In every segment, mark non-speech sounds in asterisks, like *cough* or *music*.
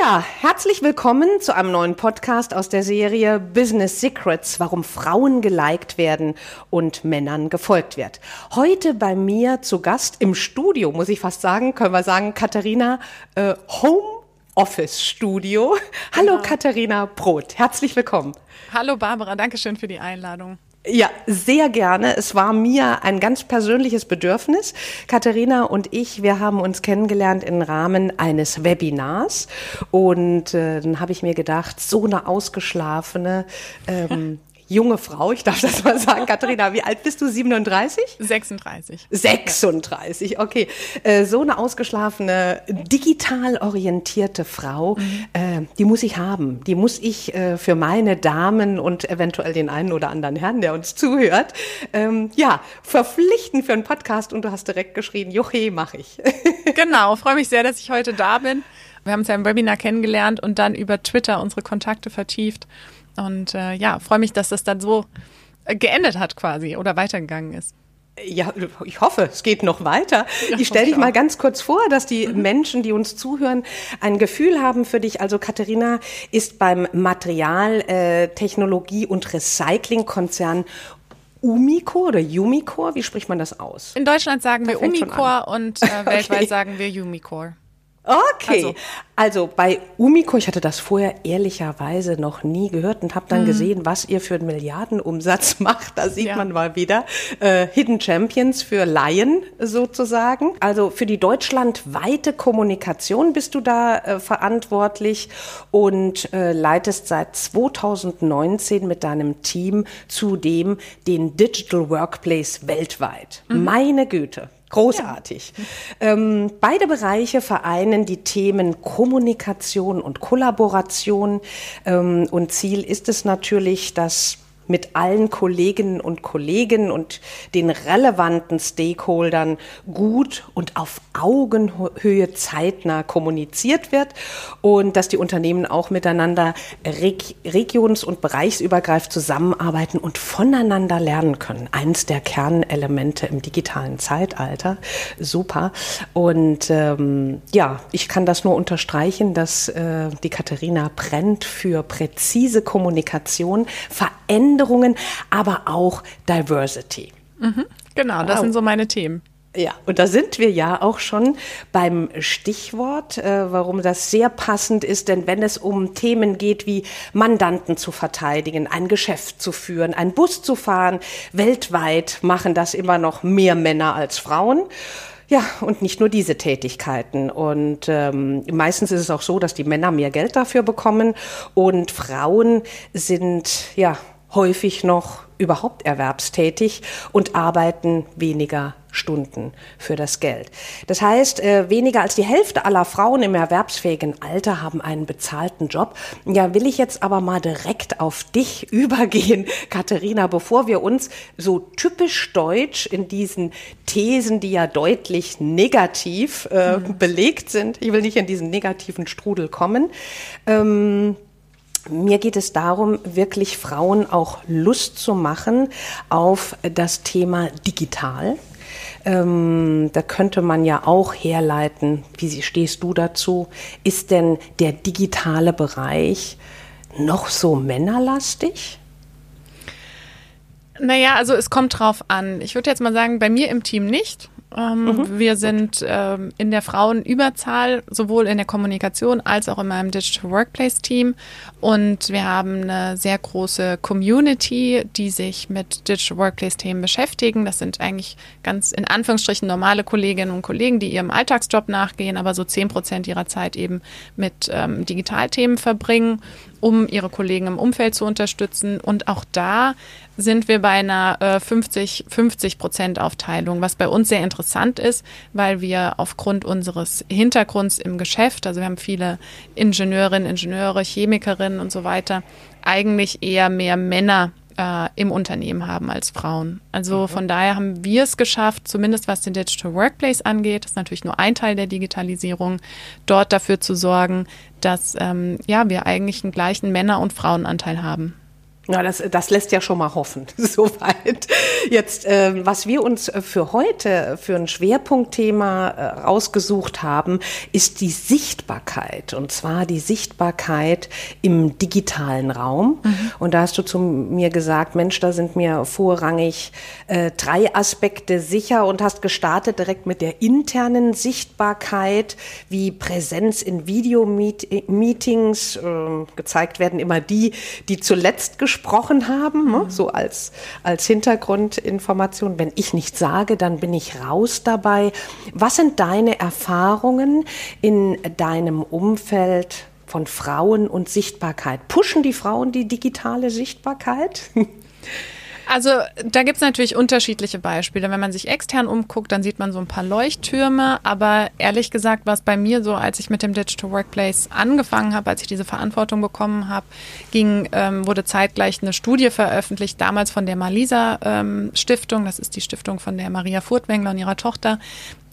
Ja, herzlich willkommen zu einem neuen Podcast aus der Serie Business Secrets, warum Frauen geliked werden und Männern gefolgt wird. Heute bei mir zu Gast im Studio, muss ich fast sagen, können wir sagen, Katharina äh, Home Office Studio. *laughs* Hallo genau. Katharina Brot, herzlich willkommen. Hallo Barbara, danke schön für die Einladung. Ja, sehr gerne. Es war mir ein ganz persönliches Bedürfnis. Katharina und ich, wir haben uns kennengelernt im Rahmen eines Webinars. Und äh, dann habe ich mir gedacht, so eine ausgeschlafene ähm, *laughs* junge Frau, ich darf das mal sagen. Katharina, wie alt bist du? 37? 36. 36, okay. Äh, so eine ausgeschlafene, digital orientierte Frau, mhm. äh, die muss ich haben. Die muss ich äh, für meine Damen und eventuell den einen oder anderen Herrn, der uns zuhört, ähm, ja, verpflichten für einen Podcast. Und du hast direkt geschrien, Joche, mach ich. *laughs* genau, freue mich sehr, dass ich heute da bin. Wir haben uns ja im Webinar kennengelernt und dann über Twitter unsere Kontakte vertieft. Und äh, ja, freue mich, dass das dann so äh, geendet hat quasi oder weitergegangen ist. Ja, ich hoffe, es geht noch weiter. Ich stelle dich mal ganz kurz vor, dass die mhm. Menschen, die uns zuhören, ein Gefühl haben für dich. Also Katharina ist beim Materialtechnologie- äh, und Recyclingkonzern Umicore oder Umicore, wie spricht man das aus? In Deutschland sagen wir Umicore und äh, *laughs* weltweit okay. sagen wir Umicore. Okay, also, also, bei Umiko, ich hatte das vorher ehrlicherweise noch nie gehört und habe dann mhm. gesehen, was ihr für einen Milliardenumsatz *laughs* macht. Da sieht ja. man mal wieder äh, Hidden Champions für Laien sozusagen. Also für die deutschlandweite Kommunikation bist du da äh, verantwortlich und äh, leitest seit 2019 mit deinem Team zudem den Digital Workplace weltweit. Mhm. Meine Güte. Großartig. Ja. Ähm, beide Bereiche vereinen die Themen Kommunikation und Kollaboration. Ähm, und Ziel ist es natürlich, dass mit allen Kolleginnen und Kollegen und den relevanten Stakeholdern gut und auf Augenhöhe zeitnah kommuniziert wird und dass die Unternehmen auch miteinander reg regions- und bereichsübergreifend zusammenarbeiten und voneinander lernen können. Eins der Kernelemente im digitalen Zeitalter. Super. Und ähm, ja, ich kann das nur unterstreichen, dass äh, die Katharina brennt für präzise Kommunikation, Veränderung Veränderungen, aber auch Diversity. Mhm, genau, das wow. sind so meine Themen. Ja, und da sind wir ja auch schon beim Stichwort, äh, warum das sehr passend ist, denn wenn es um Themen geht wie Mandanten zu verteidigen, ein Geschäft zu führen, einen Bus zu fahren, weltweit machen das immer noch mehr Männer als Frauen. Ja, und nicht nur diese Tätigkeiten. Und ähm, meistens ist es auch so, dass die Männer mehr Geld dafür bekommen und Frauen sind ja häufig noch überhaupt erwerbstätig und arbeiten weniger Stunden für das Geld. Das heißt, äh, weniger als die Hälfte aller Frauen im erwerbsfähigen Alter haben einen bezahlten Job. Ja, will ich jetzt aber mal direkt auf dich *laughs* übergehen, Katharina, bevor wir uns so typisch deutsch in diesen Thesen, die ja deutlich negativ äh, mhm. belegt sind, ich will nicht in diesen negativen Strudel kommen. Ähm, mir geht es darum, wirklich Frauen auch Lust zu machen auf das Thema digital. Ähm, da könnte man ja auch herleiten, wie stehst du dazu? Ist denn der digitale Bereich noch so männerlastig? Naja, also es kommt drauf an. Ich würde jetzt mal sagen, bei mir im Team nicht. Ähm, mhm. Wir sind ähm, in der Frauenüberzahl, sowohl in der Kommunikation als auch in meinem Digital Workplace Team. Und wir haben eine sehr große Community, die sich mit Digital Workplace Themen beschäftigen. Das sind eigentlich ganz in Anführungsstrichen normale Kolleginnen und Kollegen, die ihrem Alltagsjob nachgehen, aber so zehn Prozent ihrer Zeit eben mit ähm, Digitalthemen verbringen um ihre Kollegen im Umfeld zu unterstützen. Und auch da sind wir bei einer 50-50-Prozent-Aufteilung, äh, was bei uns sehr interessant ist, weil wir aufgrund unseres Hintergrunds im Geschäft, also wir haben viele Ingenieurinnen, Ingenieure, Chemikerinnen und so weiter, eigentlich eher mehr Männer äh, im Unternehmen haben als Frauen. Also mhm. von daher haben wir es geschafft, zumindest was den Digital Workplace angeht, das ist natürlich nur ein Teil der Digitalisierung, dort dafür zu sorgen, dass ähm, ja, wir eigentlich einen gleichen Männer- und Frauenanteil haben. Ja, das, das lässt ja schon mal hoffen, *laughs* soweit. Jetzt, äh, was wir uns für heute für ein Schwerpunktthema äh, rausgesucht haben, ist die Sichtbarkeit. Und zwar die Sichtbarkeit im digitalen Raum. Mhm. Und da hast du zu mir gesagt, Mensch, da sind mir vorrangig äh, drei Aspekte sicher und hast gestartet direkt mit der internen Sichtbarkeit, wie Präsenz in Videomeetings. Äh, gezeigt werden immer die, die zuletzt gesprochen gesprochen haben, ne? so als, als Hintergrundinformation. Wenn ich nicht sage, dann bin ich raus dabei. Was sind deine Erfahrungen in deinem Umfeld von Frauen und Sichtbarkeit? Pushen die Frauen die digitale Sichtbarkeit? *laughs* Also da gibt es natürlich unterschiedliche Beispiele. Wenn man sich extern umguckt, dann sieht man so ein paar Leuchttürme. Aber ehrlich gesagt war es bei mir so, als ich mit dem Digital Workplace angefangen habe, als ich diese Verantwortung bekommen habe, ging, ähm, wurde zeitgleich eine Studie veröffentlicht, damals von der Malisa ähm, Stiftung. Das ist die Stiftung von der Maria Furtwängler und ihrer Tochter,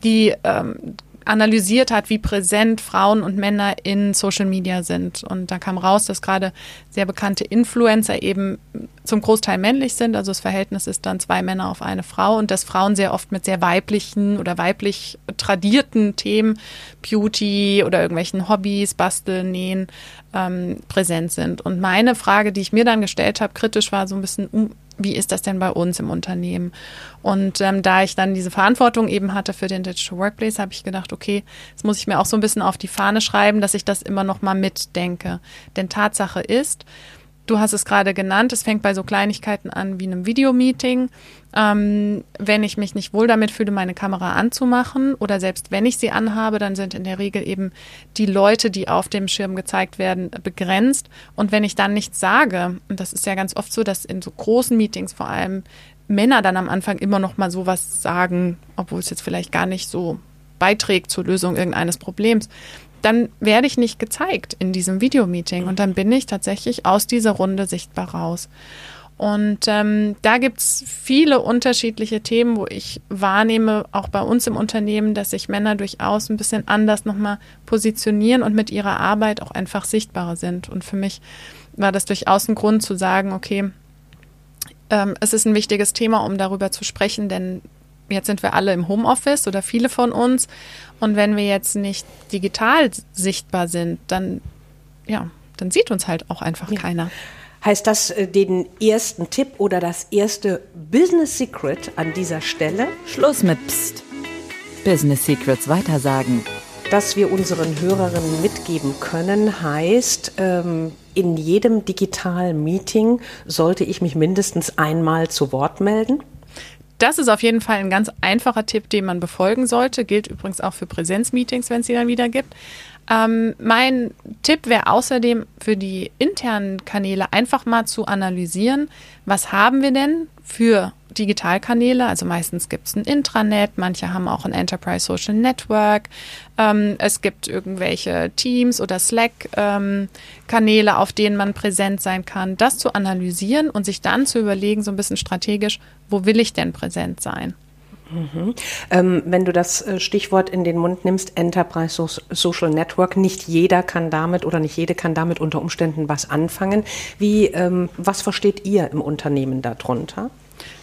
die ähm, analysiert hat, wie präsent Frauen und Männer in Social Media sind. Und da kam raus, dass gerade sehr bekannte Influencer eben zum Großteil männlich sind. Also das Verhältnis ist dann zwei Männer auf eine Frau und dass Frauen sehr oft mit sehr weiblichen oder weiblich tradierten Themen, Beauty oder irgendwelchen Hobbys, Basteln, Nähen, ähm, präsent sind. Und meine Frage, die ich mir dann gestellt habe, kritisch war so ein bisschen, wie ist das denn bei uns im Unternehmen? Und ähm, da ich dann diese Verantwortung eben hatte für den Digital Workplace, habe ich gedacht, okay, jetzt muss ich mir auch so ein bisschen auf die Fahne schreiben, dass ich das immer noch mal mitdenke. Denn Tatsache ist, Du hast es gerade genannt, es fängt bei so Kleinigkeiten an wie einem Videomeeting. Ähm, wenn ich mich nicht wohl damit fühle, meine Kamera anzumachen oder selbst wenn ich sie anhabe, dann sind in der Regel eben die Leute, die auf dem Schirm gezeigt werden, begrenzt. Und wenn ich dann nichts sage, und das ist ja ganz oft so, dass in so großen Meetings vor allem Männer dann am Anfang immer noch mal sowas sagen, obwohl es jetzt vielleicht gar nicht so beiträgt zur Lösung irgendeines Problems, dann werde ich nicht gezeigt in diesem Videomeeting und dann bin ich tatsächlich aus dieser Runde sichtbar raus. Und ähm, da gibt's viele unterschiedliche Themen, wo ich wahrnehme, auch bei uns im Unternehmen, dass sich Männer durchaus ein bisschen anders nochmal positionieren und mit ihrer Arbeit auch einfach sichtbarer sind. Und für mich war das durchaus ein Grund zu sagen, okay, ähm, es ist ein wichtiges Thema, um darüber zu sprechen, denn jetzt sind wir alle im Homeoffice oder viele von uns. Und wenn wir jetzt nicht digital sichtbar sind, dann, ja, dann sieht uns halt auch einfach ja. keiner. Heißt das äh, den ersten Tipp oder das erste Business Secret an dieser Stelle? Schluss mit Psst. Business Secrets weitersagen. Dass wir unseren Hörerinnen mitgeben können, heißt, ähm, in jedem digitalen Meeting sollte ich mich mindestens einmal zu Wort melden. Das ist auf jeden Fall ein ganz einfacher Tipp, den man befolgen sollte. Gilt übrigens auch für Präsenzmeetings, wenn es sie dann wieder gibt. Ähm, mein Tipp wäre außerdem für die internen Kanäle einfach mal zu analysieren, was haben wir denn für Digitalkanäle. Also meistens gibt es ein Intranet, manche haben auch ein Enterprise Social Network. Ähm, es gibt irgendwelche Teams oder Slack-Kanäle, ähm, auf denen man präsent sein kann. Das zu analysieren und sich dann zu überlegen, so ein bisschen strategisch, wo will ich denn präsent sein? Mhm. Ähm, wenn du das äh, Stichwort in den Mund nimmst, Enterprise Social Network, nicht jeder kann damit oder nicht jede kann damit unter Umständen was anfangen. Wie, ähm, was versteht ihr im Unternehmen darunter?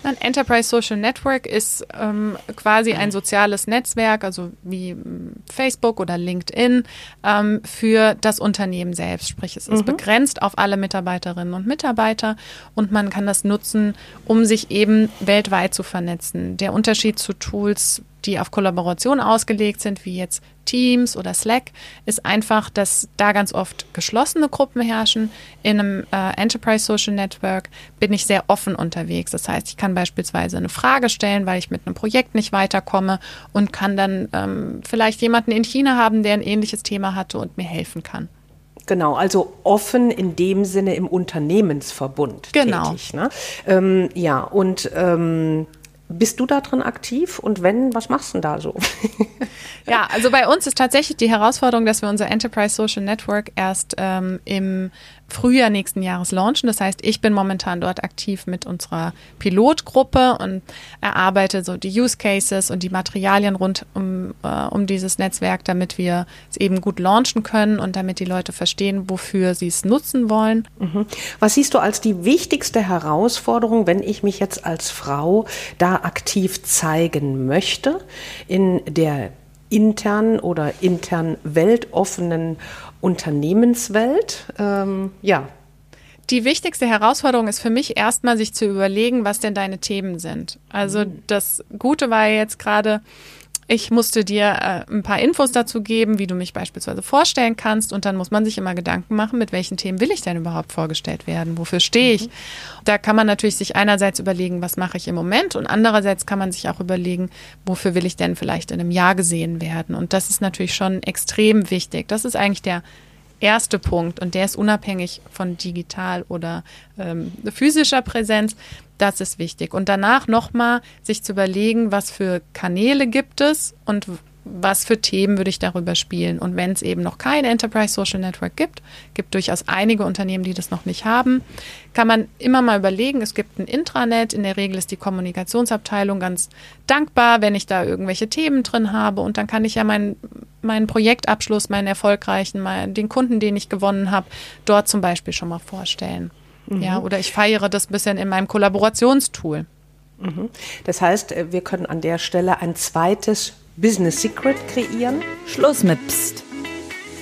Ein Enterprise Social Network ist ähm, quasi ein soziales Netzwerk, also wie hm, Facebook oder LinkedIn, ähm, für das Unternehmen selbst. Sprich, es ist mhm. begrenzt auf alle Mitarbeiterinnen und Mitarbeiter und man kann das nutzen, um sich eben weltweit zu vernetzen. Der Unterschied zu Tools die auf Kollaboration ausgelegt sind, wie jetzt Teams oder Slack, ist einfach, dass da ganz oft geschlossene Gruppen herrschen. In einem äh, Enterprise Social Network bin ich sehr offen unterwegs. Das heißt, ich kann beispielsweise eine Frage stellen, weil ich mit einem Projekt nicht weiterkomme und kann dann ähm, vielleicht jemanden in China haben, der ein ähnliches Thema hatte und mir helfen kann. Genau, also offen in dem Sinne im Unternehmensverbund genau. tätig. Ne? Ähm, ja, und ähm, bist du da drin aktiv und wenn, was machst du denn da so? *laughs* ja, also bei uns ist tatsächlich die Herausforderung, dass wir unser Enterprise Social Network erst ähm, im Frühjahr nächsten Jahres launchen. Das heißt, ich bin momentan dort aktiv mit unserer Pilotgruppe und erarbeite so die Use Cases und die Materialien rund um, äh, um dieses Netzwerk, damit wir es eben gut launchen können und damit die Leute verstehen, wofür sie es nutzen wollen. Mhm. Was siehst du als die wichtigste Herausforderung, wenn ich mich jetzt als Frau da aktiv zeigen möchte in der internen oder intern weltoffenen Unternehmenswelt. Ähm, ja. Die wichtigste Herausforderung ist für mich erstmal, sich zu überlegen, was denn deine Themen sind. Also mhm. das Gute war jetzt gerade, ich musste dir äh, ein paar Infos dazu geben, wie du mich beispielsweise vorstellen kannst. Und dann muss man sich immer Gedanken machen, mit welchen Themen will ich denn überhaupt vorgestellt werden? Wofür stehe ich? Mhm. Da kann man natürlich sich einerseits überlegen, was mache ich im Moment? Und andererseits kann man sich auch überlegen, wofür will ich denn vielleicht in einem Jahr gesehen werden? Und das ist natürlich schon extrem wichtig. Das ist eigentlich der erste Punkt und der ist unabhängig von digital oder ähm, physischer Präsenz. Das ist wichtig. Und danach nochmal sich zu überlegen, was für Kanäle gibt es und was für Themen würde ich darüber spielen. Und wenn es eben noch kein Enterprise Social Network gibt, gibt durchaus einige Unternehmen, die das noch nicht haben, kann man immer mal überlegen, es gibt ein Intranet, in der Regel ist die Kommunikationsabteilung ganz dankbar, wenn ich da irgendwelche Themen drin habe und dann kann ich ja meinen meinen Projektabschluss, meinen erfolgreichen, meinen, den Kunden, den ich gewonnen habe, dort zum Beispiel schon mal vorstellen. Mhm. Ja, oder ich feiere das ein bisschen in meinem Kollaborationstool. Mhm. Das heißt, äh, wir können an der Stelle ein zweites Business Secret kreieren. Schluss mit Psst.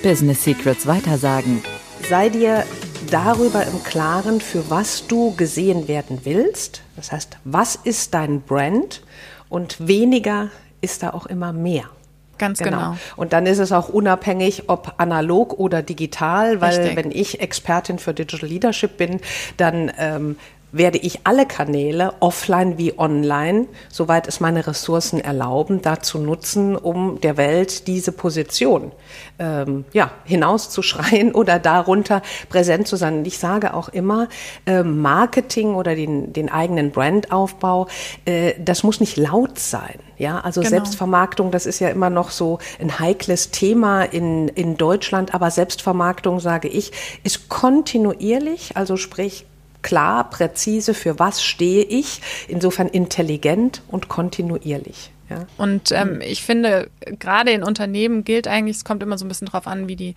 Business Secrets weitersagen. Sei dir darüber im Klaren, für was du gesehen werden willst. Das heißt, was ist dein Brand? Und weniger ist da auch immer mehr. Ganz genau. genau. Und dann ist es auch unabhängig, ob analog oder digital, weil Richtig. wenn ich Expertin für Digital Leadership bin, dann ähm, werde ich alle Kanäle, offline wie online, soweit es meine Ressourcen erlauben, dazu nutzen, um der Welt diese Position ähm, ja, hinauszuschreien *laughs* oder darunter präsent zu sein. Und ich sage auch immer, äh, Marketing oder den, den eigenen Brandaufbau, äh, das muss nicht laut sein. Ja, also genau. Selbstvermarktung, das ist ja immer noch so ein heikles Thema in, in Deutschland, aber Selbstvermarktung, sage ich, ist kontinuierlich, also sprich klar, präzise, für was stehe ich, insofern intelligent und kontinuierlich. Ja. Und ähm, ich finde, gerade in Unternehmen gilt eigentlich, es kommt immer so ein bisschen drauf an, wie die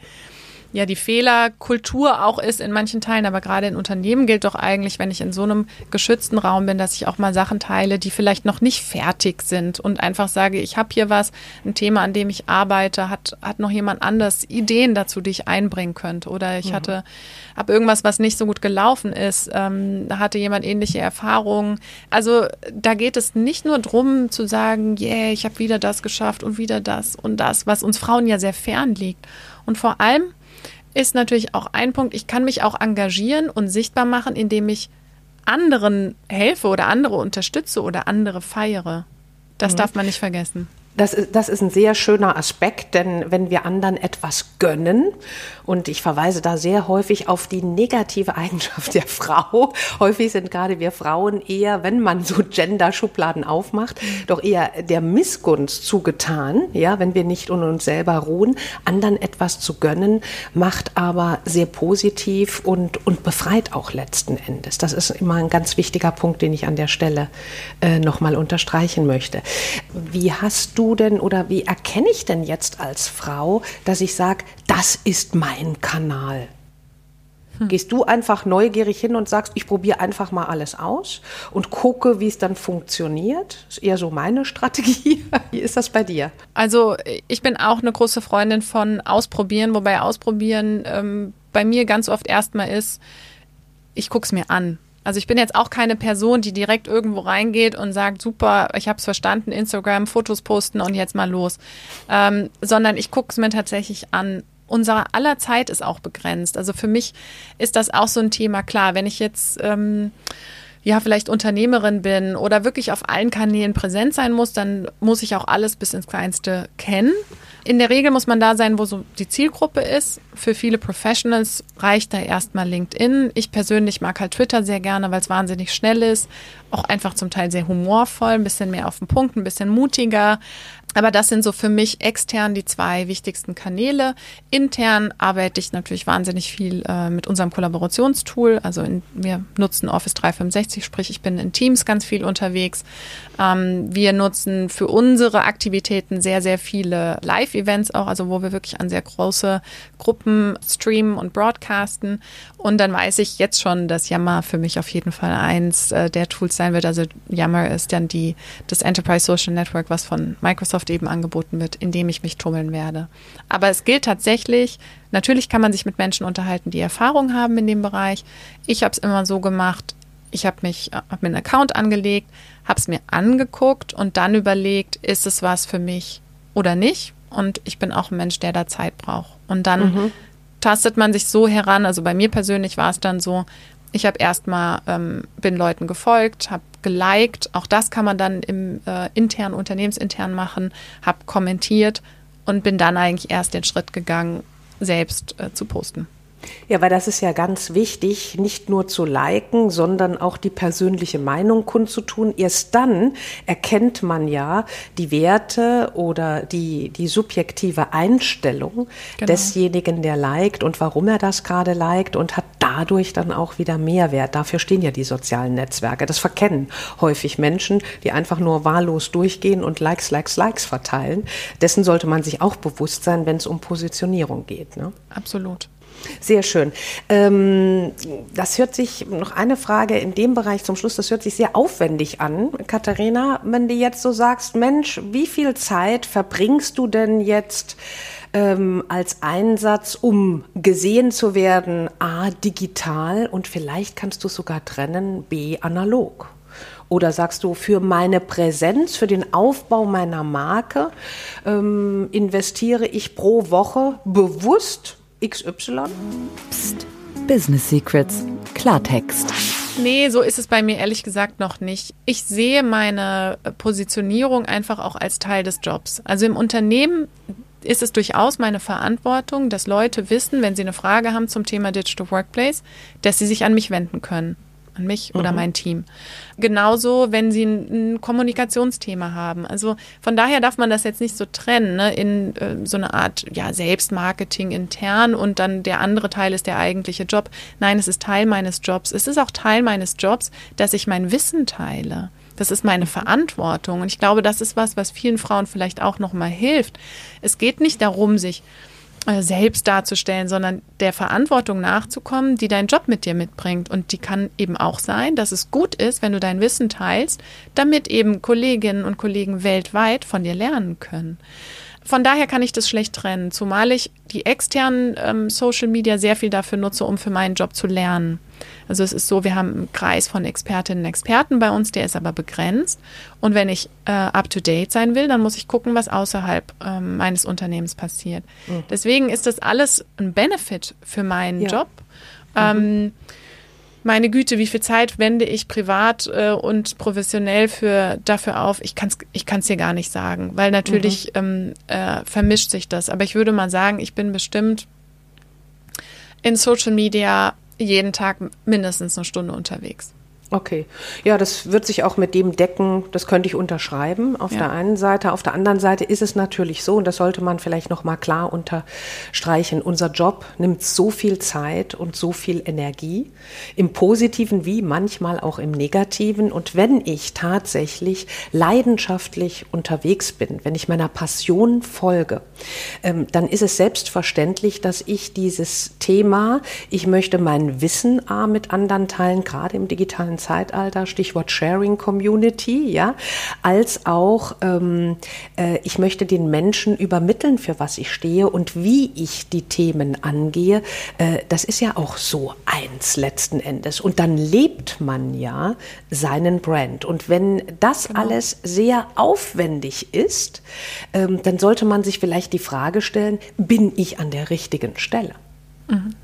ja die Fehlerkultur auch ist in manchen Teilen, aber gerade in Unternehmen gilt doch eigentlich, wenn ich in so einem geschützten Raum bin, dass ich auch mal Sachen teile, die vielleicht noch nicht fertig sind und einfach sage, ich habe hier was, ein Thema, an dem ich arbeite, hat, hat noch jemand anders Ideen dazu, die ich einbringen könnte oder ich mhm. hatte, habe irgendwas, was nicht so gut gelaufen ist, ähm, hatte jemand ähnliche Erfahrungen. Also da geht es nicht nur drum zu sagen, yeah, ich habe wieder das geschafft und wieder das und das, was uns Frauen ja sehr fern liegt. Und vor allem ist natürlich auch ein Punkt, ich kann mich auch engagieren und sichtbar machen, indem ich anderen helfe oder andere unterstütze oder andere feiere. Das mhm. darf man nicht vergessen. Das ist, das ist ein sehr schöner Aspekt, denn wenn wir anderen etwas gönnen, und ich verweise da sehr häufig auf die negative Eigenschaft *laughs* der Frau, häufig sind gerade wir Frauen eher, wenn man so Gender-Schubladen aufmacht, doch eher der Missgunst zugetan, ja, wenn wir nicht in uns selber ruhen, anderen etwas zu gönnen, macht aber sehr positiv und, und befreit auch letzten Endes. Das ist immer ein ganz wichtiger Punkt, den ich an der Stelle äh, nochmal unterstreichen möchte. Wie hast du denn oder wie erkenne ich denn jetzt als Frau, dass ich sage, das ist mein Kanal? Hm. Gehst du einfach neugierig hin und sagst, ich probiere einfach mal alles aus und gucke, wie es dann funktioniert? Das ist eher so meine Strategie. *laughs* Wie ist das bei dir? Also ich bin auch eine große Freundin von Ausprobieren, wobei Ausprobieren ähm, bei mir ganz oft erstmal ist, ich gucke es mir an. Also ich bin jetzt auch keine Person, die direkt irgendwo reingeht und sagt, super, ich habe es verstanden, Instagram, Fotos posten und jetzt mal los. Ähm, sondern ich gucke es mir tatsächlich an. Unsere aller Zeit ist auch begrenzt. Also für mich ist das auch so ein Thema. Klar, wenn ich jetzt ähm, ja vielleicht Unternehmerin bin oder wirklich auf allen Kanälen präsent sein muss, dann muss ich auch alles bis ins Kleinste kennen. In der Regel muss man da sein, wo so die Zielgruppe ist. Für viele Professionals reicht da erstmal LinkedIn. Ich persönlich mag halt Twitter sehr gerne, weil es wahnsinnig schnell ist auch einfach zum Teil sehr humorvoll, ein bisschen mehr auf den Punkt, ein bisschen mutiger. Aber das sind so für mich extern die zwei wichtigsten Kanäle. Intern arbeite ich natürlich wahnsinnig viel äh, mit unserem Kollaborationstool. Also in, wir nutzen Office 365, sprich ich bin in Teams ganz viel unterwegs. Ähm, wir nutzen für unsere Aktivitäten sehr, sehr viele Live-Events auch, also wo wir wirklich an sehr große Gruppen streamen und broadcasten. Und dann weiß ich jetzt schon, dass Yammer für mich auf jeden Fall eins äh, der Tools sein wird. Also Yammer ist dann die, das Enterprise Social Network, was von Microsoft eben angeboten wird, in dem ich mich tummeln werde. Aber es gilt tatsächlich, natürlich kann man sich mit Menschen unterhalten, die Erfahrung haben in dem Bereich. Ich habe es immer so gemacht, ich habe mich, hab mir einen Account angelegt, habe es mir angeguckt und dann überlegt, ist es was für mich oder nicht? Und ich bin auch ein Mensch, der da Zeit braucht. Und dann mhm. tastet man sich so heran. Also bei mir persönlich war es dann so, ich habe erstmal, ähm, bin Leuten gefolgt, habe geliked, auch das kann man dann im äh, internen, unternehmensintern machen, habe kommentiert und bin dann eigentlich erst den Schritt gegangen, selbst äh, zu posten. Ja, weil das ist ja ganz wichtig, nicht nur zu liken, sondern auch die persönliche Meinung kundzutun. Erst dann erkennt man ja die Werte oder die, die subjektive Einstellung genau. desjenigen, der liked und warum er das gerade liked und hat dadurch dann auch wieder Mehrwert. Dafür stehen ja die sozialen Netzwerke. Das verkennen häufig Menschen, die einfach nur wahllos durchgehen und Likes, Likes, Likes verteilen. Dessen sollte man sich auch bewusst sein, wenn es um Positionierung geht. Ne? Absolut. Sehr schön. Ähm, das hört sich, noch eine Frage in dem Bereich zum Schluss, das hört sich sehr aufwendig an. Katharina, wenn du jetzt so sagst, Mensch, wie viel Zeit verbringst du denn jetzt ähm, als Einsatz, um gesehen zu werden, a, digital und vielleicht kannst du sogar trennen, b, analog? Oder sagst du, für meine Präsenz, für den Aufbau meiner Marke ähm, investiere ich pro Woche bewusst XY? Psst. Business Secrets. Klartext. Nee, so ist es bei mir ehrlich gesagt noch nicht. Ich sehe meine Positionierung einfach auch als Teil des Jobs. Also im Unternehmen ist es durchaus meine Verantwortung, dass Leute wissen, wenn sie eine Frage haben zum Thema Digital Workplace, dass sie sich an mich wenden können an mich mhm. oder mein Team. Genauso, wenn sie ein, ein, Kommunikationsthema haben. Also von daher darf man das jetzt nicht so trennen, ne, in äh, so eine Art ja, Selbstmarketing intern und dann der andere Teil ist der eigentliche Job. Nein, es ist Teil meines Jobs. Es ist auch Teil meines Jobs, dass ich mein Wissen teile. Das ist meine Verantwortung. Und ich glaube, das ist was, was vielen Frauen vielleicht auch nochmal hilft. Es geht nicht darum, sich selbst darzustellen, sondern der Verantwortung nachzukommen, die dein Job mit dir mitbringt. Und die kann eben auch sein, dass es gut ist, wenn du dein Wissen teilst, damit eben Kolleginnen und Kollegen weltweit von dir lernen können. Von daher kann ich das schlecht trennen, zumal ich die externen ähm, Social Media sehr viel dafür nutze, um für meinen Job zu lernen. Also es ist so, wir haben einen Kreis von Expertinnen und Experten bei uns, der ist aber begrenzt. Und wenn ich äh, up-to-date sein will, dann muss ich gucken, was außerhalb ähm, meines Unternehmens passiert. Mhm. Deswegen ist das alles ein Benefit für meinen ja. Job. Ähm, mhm. Meine Güte, wie viel Zeit wende ich privat äh, und professionell für, dafür auf? Ich kann es ich kann's dir gar nicht sagen, weil natürlich mhm. ähm, äh, vermischt sich das. Aber ich würde mal sagen, ich bin bestimmt in Social Media jeden Tag mindestens eine Stunde unterwegs. Okay. Ja, das wird sich auch mit dem decken, das könnte ich unterschreiben auf ja. der einen Seite. Auf der anderen Seite ist es natürlich so, und das sollte man vielleicht nochmal klar unterstreichen, unser Job nimmt so viel Zeit und so viel Energie, im positiven wie manchmal auch im negativen. Und wenn ich tatsächlich leidenschaftlich unterwegs bin, wenn ich meiner Passion folge, ähm, dann ist es selbstverständlich, dass ich dieses Thema, ich möchte mein Wissen A mit anderen teilen, gerade im digitalen Zeitalter, Stichwort Sharing Community, ja, als auch ähm, äh, ich möchte den Menschen übermitteln, für was ich stehe und wie ich die Themen angehe. Äh, das ist ja auch so eins letzten Endes. Und dann lebt man ja seinen Brand. Und wenn das genau. alles sehr aufwendig ist, ähm, dann sollte man sich vielleicht die Frage stellen, bin ich an der richtigen Stelle? Mhm.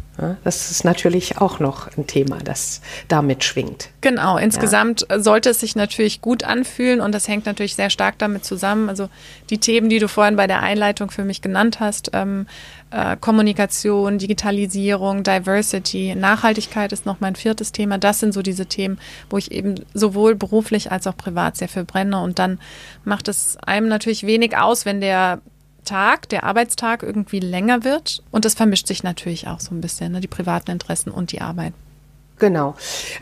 Das ist natürlich auch noch ein Thema, das damit schwingt. Genau, insgesamt ja. sollte es sich natürlich gut anfühlen und das hängt natürlich sehr stark damit zusammen. Also die Themen, die du vorhin bei der Einleitung für mich genannt hast, ähm, äh, Kommunikation, Digitalisierung, Diversity, Nachhaltigkeit ist noch mein viertes Thema. Das sind so diese Themen, wo ich eben sowohl beruflich als auch privat sehr viel brenne und dann macht es einem natürlich wenig aus, wenn der Tag, der Arbeitstag irgendwie länger wird. Und das vermischt sich natürlich auch so ein bisschen, ne, die privaten Interessen und die Arbeit. Genau.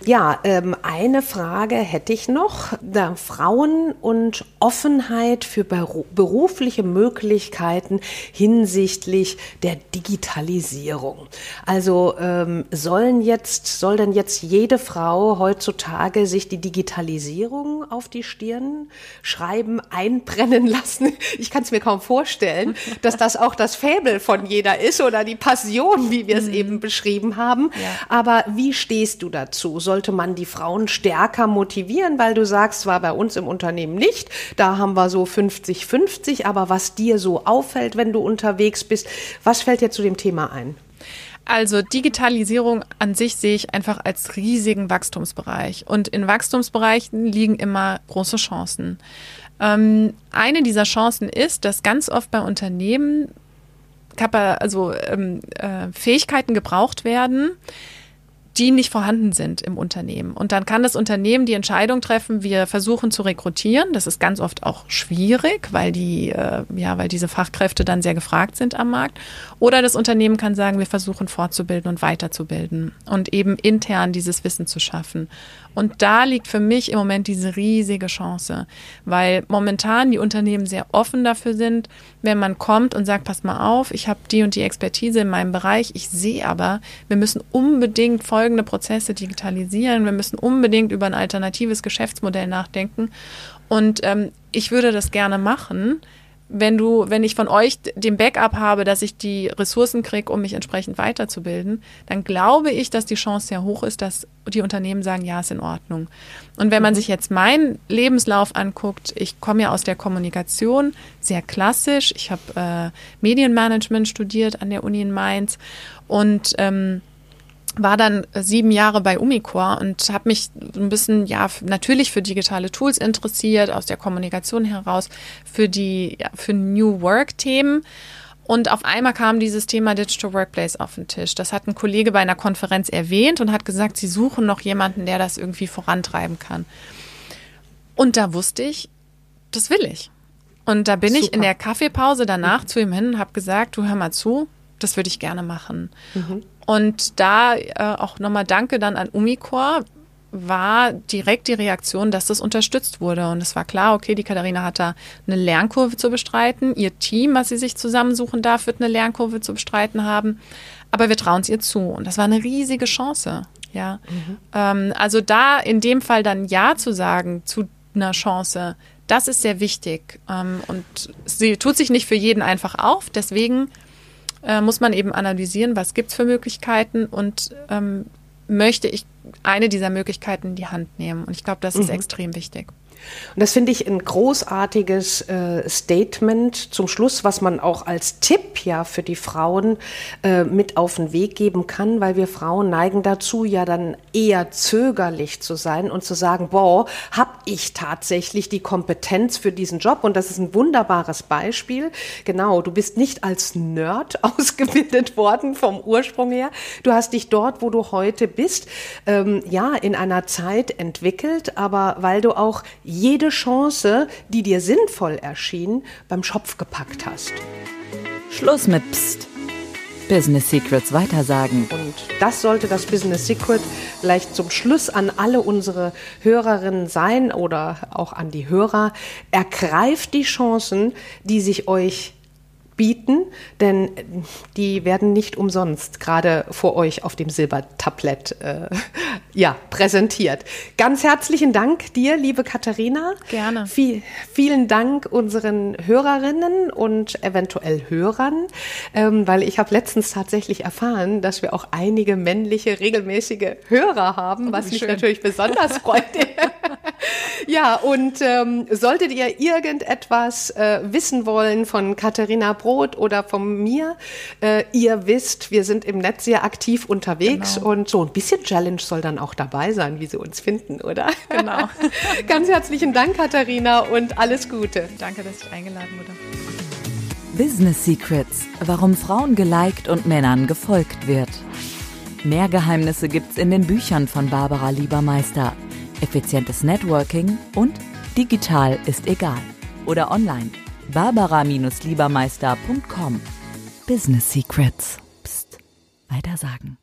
Ja, ähm, eine Frage hätte ich noch. Da Frauen und Offenheit für berufliche Möglichkeiten hinsichtlich der Digitalisierung. Also ähm, sollen jetzt, soll denn jetzt jede Frau heutzutage sich die Digitalisierung auf die Stirn schreiben, einbrennen lassen? *laughs* Ich kann es mir kaum vorstellen, dass das auch das Fäbel von jeder ist oder die Passion, wie wir es mhm. eben beschrieben haben. Ja. Aber wie steht stehst du dazu? Sollte man die Frauen stärker motivieren? Weil du sagst, war bei uns im Unternehmen nicht. Da haben wir so 50-50. Aber was dir so auffällt, wenn du unterwegs bist, was fällt dir zu dem Thema ein? Also Digitalisierung an sich sehe ich einfach als riesigen Wachstumsbereich. Und in Wachstumsbereichen liegen immer große Chancen. Ähm, eine dieser Chancen ist, dass ganz oft bei Unternehmen also ähm, äh, Fähigkeiten gebraucht werden, die nicht vorhanden sind im Unternehmen. Und dann kann das Unternehmen die Entscheidung treffen, wir versuchen zu rekrutieren. Das ist ganz oft auch schwierig, weil die, äh, ja, weil diese Fachkräfte dann sehr gefragt sind am Markt. Oder das Unternehmen kann sagen, wir versuchen fortzubilden und weiterzubilden und eben intern dieses Wissen zu schaffen. Und da liegt für mich im Moment diese riesige Chance, weil momentan die Unternehmen sehr offen dafür sind, wenn man kommt und sagt, pass mal auf, ich habe die und die Expertise in meinem Bereich, ich sehe aber, wir müssen unbedingt folgende Prozesse digitalisieren, wir müssen unbedingt über ein alternatives Geschäftsmodell nachdenken. Und ähm, ich würde das gerne machen wenn du, wenn ich von euch den Backup habe, dass ich die Ressourcen kriege, um mich entsprechend weiterzubilden, dann glaube ich, dass die Chance sehr hoch ist, dass die Unternehmen sagen, ja, ist in Ordnung. Und wenn man mhm. sich jetzt meinen Lebenslauf anguckt, ich komme ja aus der Kommunikation, sehr klassisch. Ich habe äh, Medienmanagement studiert an der Uni in Mainz und ähm, war dann sieben Jahre bei Umicore und habe mich ein bisschen, ja, natürlich für digitale Tools interessiert, aus der Kommunikation heraus, für die, ja, für New Work-Themen. Und auf einmal kam dieses Thema Digital Workplace auf den Tisch. Das hat ein Kollege bei einer Konferenz erwähnt und hat gesagt, sie suchen noch jemanden, der das irgendwie vorantreiben kann. Und da wusste ich, das will ich. Und da bin Super. ich in der Kaffeepause danach mhm. zu ihm hin und habe gesagt, du hör mal zu, das würde ich gerne machen. Mhm. Und da äh, auch nochmal Danke dann an Umicore war direkt die Reaktion, dass das unterstützt wurde. Und es war klar, okay, die Katharina hat da eine Lernkurve zu bestreiten. Ihr Team, was sie sich zusammensuchen darf, wird eine Lernkurve zu bestreiten haben. Aber wir trauen es ihr zu. Und das war eine riesige Chance. Ja. Mhm. Ähm, also da in dem Fall dann Ja zu sagen zu einer Chance, das ist sehr wichtig. Ähm, und sie tut sich nicht für jeden einfach auf. Deswegen äh, muss man eben analysieren, was gibt es für Möglichkeiten und ähm, möchte ich eine dieser Möglichkeiten in die Hand nehmen. Und ich glaube, das ist mhm. extrem wichtig. Und das finde ich ein großartiges äh, Statement zum Schluss, was man auch als Tipp ja für die Frauen äh, mit auf den Weg geben kann, weil wir Frauen neigen dazu, ja dann eher zögerlich zu sein und zu sagen, boah, habe ich tatsächlich die Kompetenz für diesen Job? Und das ist ein wunderbares Beispiel. Genau, du bist nicht als Nerd *laughs* ausgebildet worden vom Ursprung her. Du hast dich dort, wo du heute bist, ähm, ja, in einer Zeit entwickelt, aber weil du auch jede Chance, die dir sinnvoll erschien, beim Schopf gepackt hast. Schluss mit Psst. Business Secrets weitersagen. Und das sollte das Business Secret vielleicht zum Schluss an alle unsere Hörerinnen sein oder auch an die Hörer. Ergreift die Chancen, die sich euch bieten, denn die werden nicht umsonst gerade vor euch auf dem Silbertablett äh, *laughs* ja, präsentiert. Ganz herzlichen Dank dir, liebe Katharina. Gerne. Viel, vielen Dank unseren Hörerinnen und eventuell Hörern, ähm, weil ich habe letztens tatsächlich erfahren, dass wir auch einige männliche regelmäßige Hörer haben, oh, was mich natürlich besonders freut. *laughs* *laughs* Ja, und ähm, solltet ihr irgendetwas äh, wissen wollen von Katharina Brot oder von mir, äh, ihr wisst, wir sind im Netz sehr aktiv unterwegs genau. und so ein bisschen Challenge soll dann auch dabei sein, wie sie uns finden, oder? Genau. *laughs* Ganz herzlichen Dank, Katharina, und alles Gute. Danke, dass ich eingeladen wurde. Business Secrets, warum Frauen geliked und Männern gefolgt wird. Mehr Geheimnisse gibt's in den Büchern von Barbara Liebermeister. Effizientes Networking und digital ist egal. Oder online. Barbara-Liebermeister.com. Business Secrets. Psst. Weiter sagen.